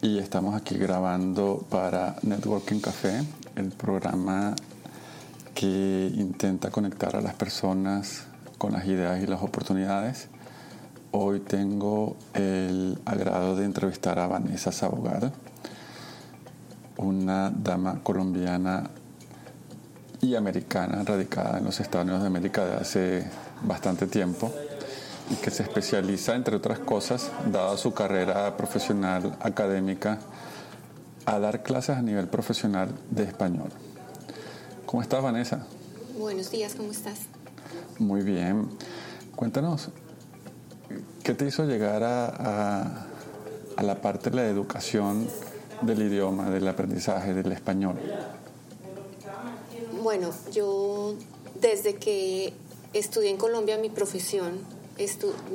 Y estamos aquí grabando para Networking Café, el programa que intenta conectar a las personas con las ideas y las oportunidades. Hoy tengo el agrado de entrevistar a Vanessa Sabogar, una dama colombiana y americana radicada en los Estados Unidos de América de hace bastante tiempo y que se especializa, entre otras cosas, dada su carrera profesional académica, a dar clases a nivel profesional de español. ¿Cómo estás, Vanessa? Buenos días, ¿cómo estás? Muy bien. Cuéntanos, ¿qué te hizo llegar a, a la parte de la educación del idioma, del aprendizaje del español? Bueno, yo desde que estudié en Colombia mi profesión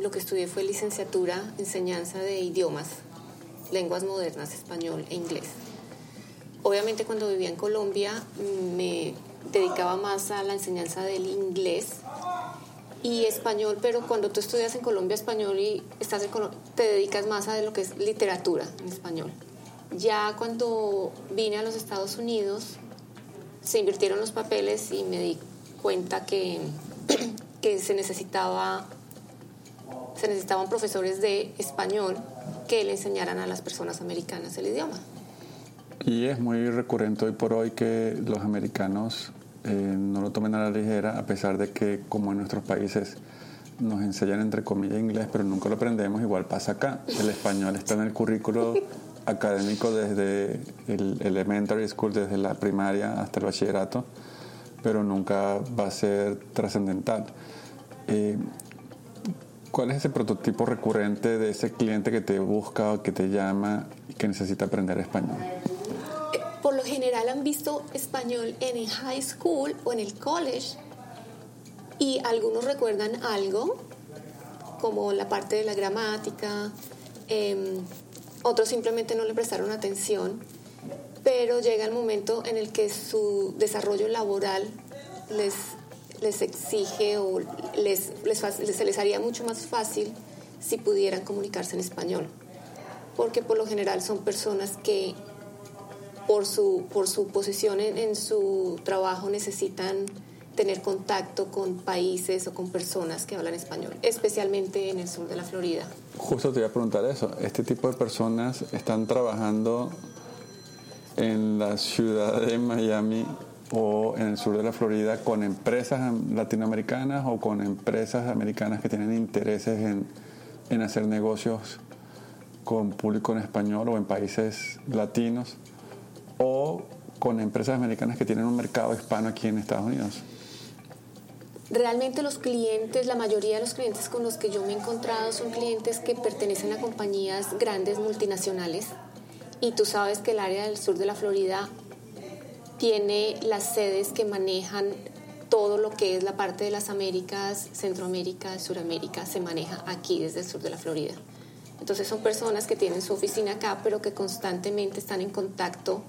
lo que estudié fue licenciatura, enseñanza de idiomas, lenguas modernas, español e inglés. Obviamente cuando vivía en Colombia me dedicaba más a la enseñanza del inglés y español, pero cuando tú estudias en Colombia español y estás en te dedicas más a lo que es literatura en español. Ya cuando vine a los Estados Unidos se invirtieron los papeles y me di cuenta que, que se necesitaba se necesitaban profesores de español que le enseñaran a las personas americanas el idioma. Y es muy recurrente hoy por hoy que los americanos eh, no lo tomen a la ligera, a pesar de que como en nuestros países nos enseñan entre comillas inglés, pero nunca lo aprendemos, igual pasa acá. El español está en el currículo académico desde el elementary school, desde la primaria hasta el bachillerato, pero nunca va a ser trascendental. Eh, ¿Cuál es ese prototipo recurrente de ese cliente que te busca o que te llama y que necesita aprender español? Eh, por lo general han visto español en el high school o en el college y algunos recuerdan algo, como la parte de la gramática, em, otros simplemente no le prestaron atención, pero llega el momento en el que su desarrollo laboral les les exige o les, se les haría mucho más fácil si pudieran comunicarse en español. Porque por lo general son personas que por su, por su posición en, su trabajo necesitan tener contacto con países o con personas que hablan español, especialmente en el sur de la Florida. Justo te iba a preguntar eso. ¿Este tipo de personas están trabajando en la ciudad de Miami o en el sur de la Florida con empresas latinoamericanas o con empresas americanas que tienen intereses en, en hacer negocios con público en español o en países latinos o con empresas americanas que tienen un mercado hispano aquí en Estados Unidos. Realmente los clientes, la mayoría de los clientes con los que yo me he encontrado son clientes que pertenecen a compañías grandes multinacionales y tú sabes que el área del sur de la Florida tiene las sedes que manejan todo lo que es la parte de las Américas, Centroamérica, Suramérica, se maneja aquí desde el sur de la Florida. Entonces son personas que tienen su oficina acá, pero que constantemente están en contacto,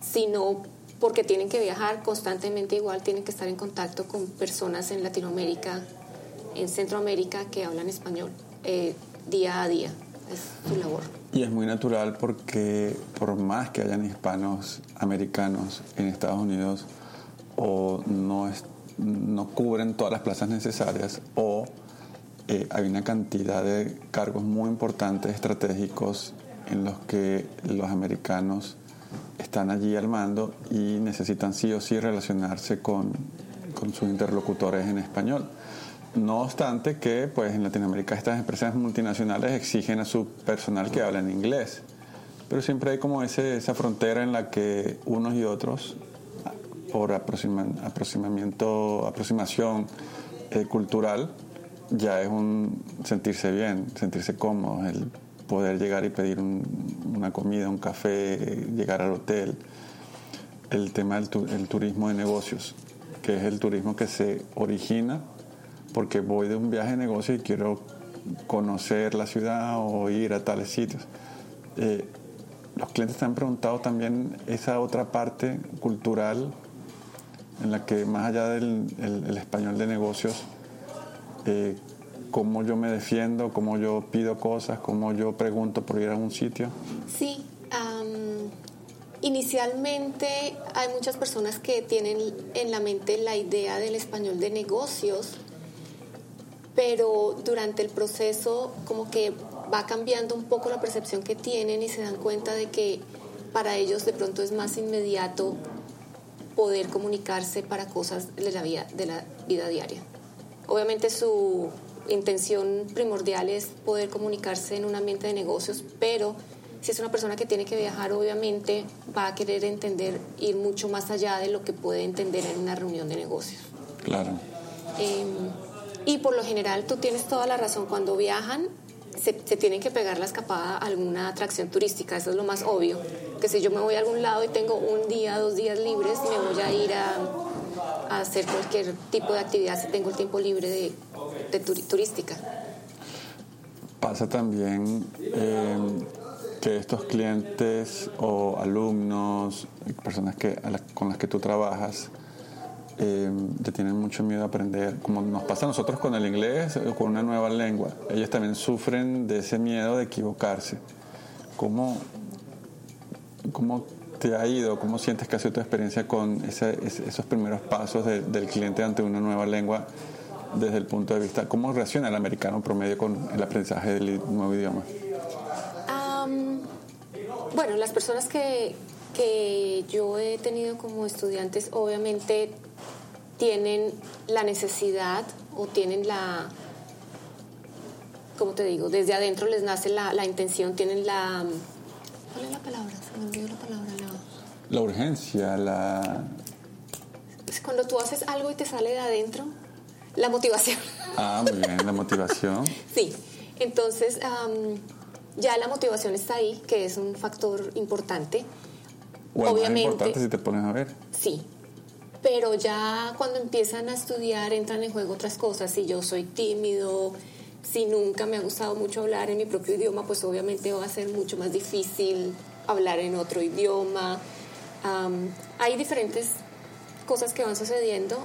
si no porque tienen que viajar, constantemente igual tienen que estar en contacto con personas en Latinoamérica, en Centroamérica que hablan español eh, día a día. Es su labor. Y es muy natural porque por más que hayan hispanos americanos en Estados Unidos o no, no cubren todas las plazas necesarias o eh, hay una cantidad de cargos muy importantes, estratégicos, en los que los americanos están allí al mando y necesitan sí o sí relacionarse con, con sus interlocutores en español. No obstante que pues en Latinoamérica estas empresas multinacionales exigen a su personal que hable en inglés. Pero siempre hay como ese, esa frontera en la que unos y otros, por aproximamiento, aproximación eh, cultural, ya es un sentirse bien, sentirse cómodo, el poder llegar y pedir una comida, un café, llegar al hotel. El tema del turismo de negocios, que es el turismo que se origina porque voy de un viaje de negocio y quiero conocer la ciudad o ir a tales sitios. Eh, los clientes te han preguntado también esa otra parte cultural en la que más allá del el, español de negocios, eh, cómo yo me defiendo, cómo yo pido cosas, cómo yo pregunto por ir a un sitio. Sí, inicialmente hay muchas personas que tienen en la mente la idea del español de negocios, pero durante el proceso como que va cambiando un poco la percepción que tienen y se dan cuenta de que para ellos de pronto es más inmediato poder comunicarse para cosas de la vida, de la vida diaria. Obviamente su intención primordial es poder comunicarse en un ambiente de negocios, pero si es una persona que tiene que viajar, obviamente va a querer entender, ir mucho más allá de lo que puede entender en una reunión de negocios. Claro. Em, y por lo general tú tienes toda la razón, cuando viajan se, tienen que pegar la escapada a alguna atracción turística, eso es lo más obvio, que si yo me voy a algún lado y tengo un día, dos días libres, me voy a ir a, hacer cualquier tipo de actividad si tengo el tiempo libre de, turística. Pasa también eh, que estos clientes o alumnos, personas que, con las que tú trabajas, eh, te tienen mucho miedo a aprender, como nos pasa a nosotros con el inglés o con una nueva lengua. Ellos también sufren de ese miedo de equivocarse. ¿Cómo, cómo te ha ido? ¿Cómo sientes que ha sido tu experiencia con esos primeros pasos del cliente ante una nueva lengua desde el punto de vista? ¿Cómo reacciona el americano promedio con el aprendizaje del nuevo idioma? bueno, las personas que, que yo he tenido como estudiantes obviamente tienen la necesidad o tienen la, ¿cómo te digo? Desde adentro les nace la, la intención, tienen la... ¿Cuál es la palabra? Se me olvidó la palabra. La, urgencia, la... Cuando tú haces algo y te sale de adentro, la motivación. Ah, muy bien, la motivación. sí, entonces ya la motivación está ahí, que es un factor importante. Obviamente, importante si te pones a ver. Sí, pero ya cuando empiezan a estudiar entran en juego otras cosas. Si yo soy tímido, si nunca me ha gustado mucho hablar en mi propio idioma, pues obviamente va a ser mucho más difícil hablar en otro idioma. hay diferentes cosas que van sucediendo,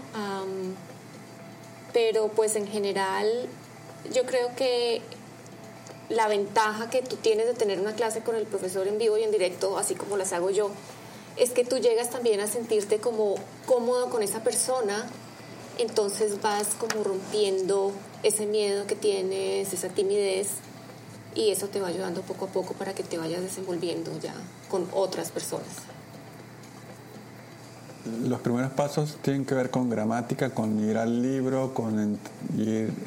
pero pues en general yo creo que la ventaja que tú tienes de tener una clase con el profesor en vivo y en directo, así como las hago yo, es que tú llegas también a sentirte como cómodo con esa persona, entonces vas como rompiendo ese miedo que tienes, esa timidez, y eso te va ayudando poco a poco para que te vayas desenvolviendo ya con otras personas. Los primeros pasos tienen que ver con gramática, con ir al libro, con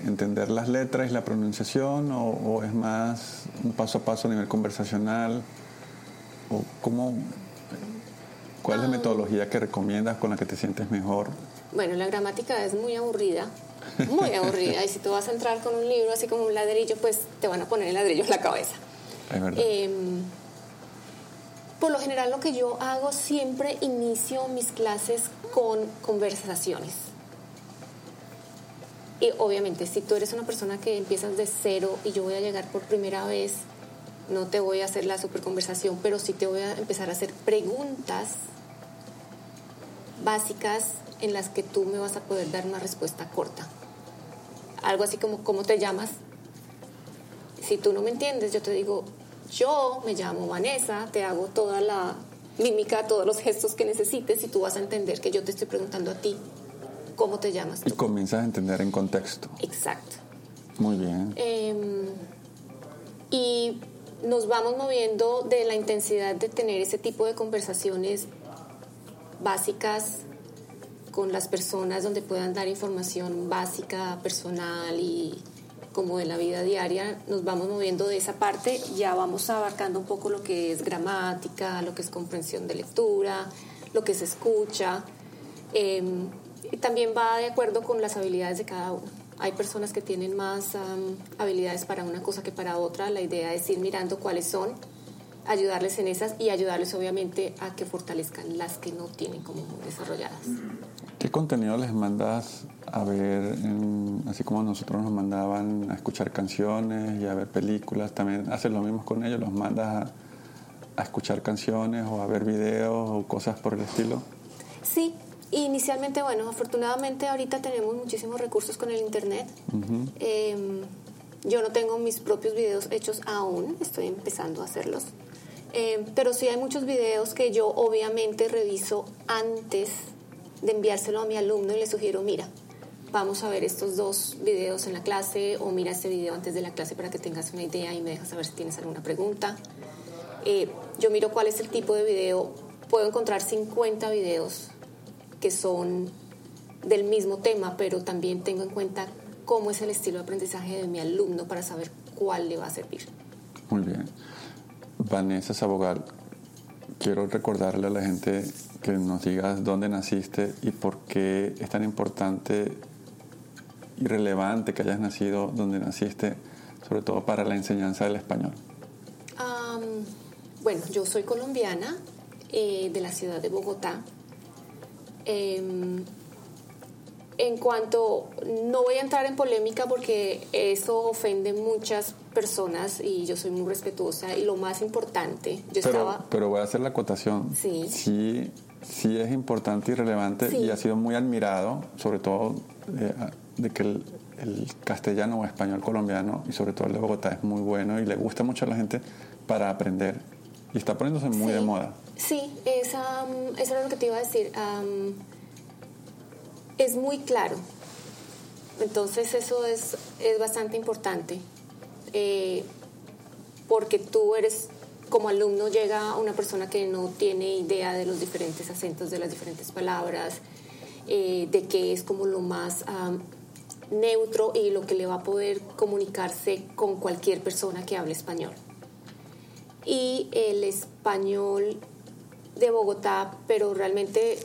entender las letras y la pronunciación, o, o, es más un paso a paso a nivel conversacional, o cómo, ¿Cuál es la metodología que recomiendas con la que te sientes mejor? Bueno, la gramática es muy aburrida, muy aburrida. y si tú vas a entrar con un libro así como un ladrillo, pues te van a poner el ladrillo en la cabeza. Es verdad. Em, por lo general lo que yo hago siempre inicio mis clases con conversaciones. Y obviamente si tú eres una persona que empiezas de cero y yo voy a llegar por primera vez, no te voy a hacer la super conversación, pero sí te voy a empezar a hacer preguntas básicas en las que tú me vas a poder dar una respuesta corta. Algo así como, ¿cómo te llamas? Si tú no me entiendes, yo te digo, yo me llamo Vanessa, te hago toda la mímica, todos los gestos que necesites y tú vas a entender que yo te estoy preguntando a ti, ¿cómo te llamas? Y comienzas a entender en contexto. Exacto. Muy bien. Y nos vamos moviendo de la intensidad de tener ese tipo de conversaciones básicas con las personas donde puedan dar información básica, personal y como de la vida diaria, nos vamos moviendo de esa parte, ya vamos abarcando un poco lo que es gramática, lo que es comprensión de lectura, lo que se escucha. Em, y también va de acuerdo con las habilidades de cada uno. Hay personas que tienen más am, habilidades para una cosa que para otra. La idea es ir mirando cuáles son, ayudarles en esas y ayudarles obviamente a que fortalezcan las que no tienen como desarrolladas. ¿Qué contenido les mandas a ver, en- así como nosotros nos mandaban a escuchar canciones y a ver películas? ¿También haces lo mismo con ellos? ¿Los mandas a, a escuchar canciones o a ver videos o cosas por el estilo? Sí, inicialmente, bueno, afortunadamente ahorita tenemos muchísimos recursos con el Internet. Eh, yo no tengo mis propios videos hechos aún, estoy empezando a hacerlos. Eh, pero sí hay muchos videos que yo obviamente reviso antes de enviárselo a mi alumno y le sugiero, mira, vamos a ver estos dos videos en la clase o mira este video antes de la clase para que tengas una idea y me dejas saber si tienes alguna pregunta. Eh, yo miro cuál es el tipo de video. Puedo encontrar 50 videos que son del mismo tema, pero también tengo en cuenta cómo es el estilo de aprendizaje de mi alumno para saber cuál le va a servir. Muy bien. Vanessa Sabogal, quiero recordarle a la gente que nos digas dónde naciste y por qué es tan importante y relevante que hayas nacido donde naciste, sobre todo para la enseñanza del español. Am, bueno, yo soy colombiana eh, de la ciudad de Bogotá. Em, en cuanto, no voy a entrar en polémica porque eso ofende muchas personas y yo soy muy respetuosa y lo más importante, yo Pero, estaba... pero voy a hacer la acotación. Sí. sí. sí es importante y relevante Sí. y ha sido muy admirado, sobre todo eh, de que el, el castellano o español colombiano y sobre todo el de Bogotá es muy bueno y le gusta mucho a la gente para aprender y está poniéndose muy Sí. de moda. Sí, mm, eso era lo que te iba a decir. Es muy claro. Entonces eso es, es bastante importante. Eh, porque tú eres, como alumno, llega una persona que no tiene idea de los diferentes acentos de las diferentes palabras, eh, de que es como lo más neutro y lo que le va a poder comunicarse con cualquier persona que hable español y el español de Bogotá, pero realmente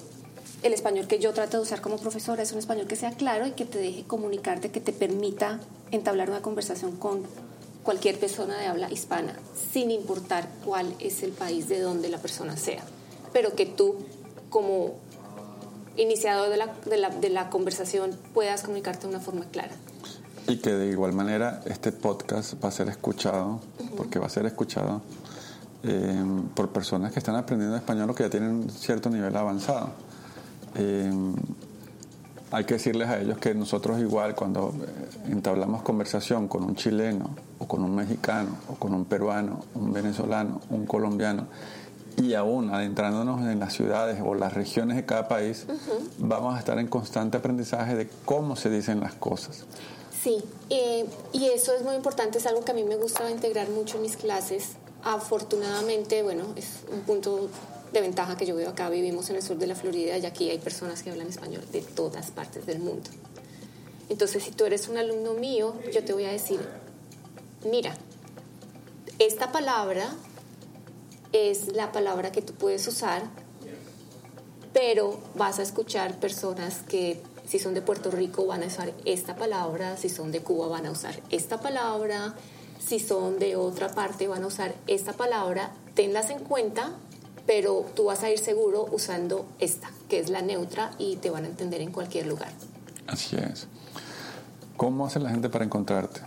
el español que yo trato de usar como profesora es un español que sea claro y que te deje comunicarte, que te permita entablar una conversación con cualquier persona de habla hispana, sin importar cuál es el país de donde la persona sea, pero que tú como iniciador de la, de la, de la conversación puedas comunicarte de una forma clara. Y que de igual manera este podcast va a ser escuchado, porque va a ser escuchado eh, por personas que están aprendiendo español o que ya tienen cierto nivel avanzado. Eh, hay que decirles a ellos que nosotros igual cuando eh, entablamos conversación con un chileno o con un mexicano o con un peruano, un venezolano, un colombiano y aún adentrándonos en las ciudades o las regiones de cada país, vamos a estar en constante aprendizaje de cómo se dicen las cosas. Sí, eh, y eso es muy importante, es algo que a mí me gusta integrar mucho en mis clases. Afortunadamente, bueno, es un punto de ventaja que yo veo acá, vivimos en el sur de la Florida y aquí hay personas que hablan español de todas partes del mundo. Entonces, si tú eres un alumno mío, yo te voy a decir, mira, esta palabra es la palabra que tú puedes usar, pero vas a escuchar personas que si son de Puerto Rico van a usar esta palabra, si son de Cuba van a usar esta palabra, si son de otra parte van a usar esta palabra, tenlas en cuenta, pero tú vas a ir seguro usando esta, que es la neutra y te van a entender en cualquier lugar. Así es. ¿Cómo hace la gente para encontrarte?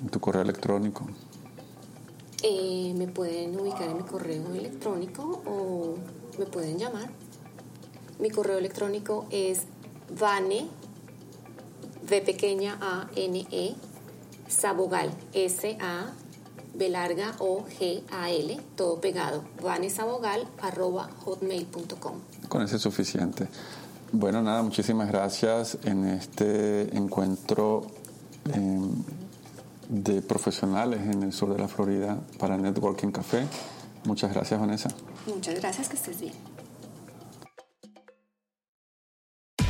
En tu correo electrónico. Eh, me pueden ubicar en mi correo electrónico o me pueden llamar. Mi correo electrónico es vane, v pequeña a n e, sabogal, s a b larga o g a l, todo pegado, vanesabogal arroba hotmail.com. Con ese es suficiente. Bueno, nada, muchísimas gracias en este encuentro eh, de profesionales en el sur de la Florida para Networking Café. Muchas gracias, Vanessa. Muchas gracias, que estés bien.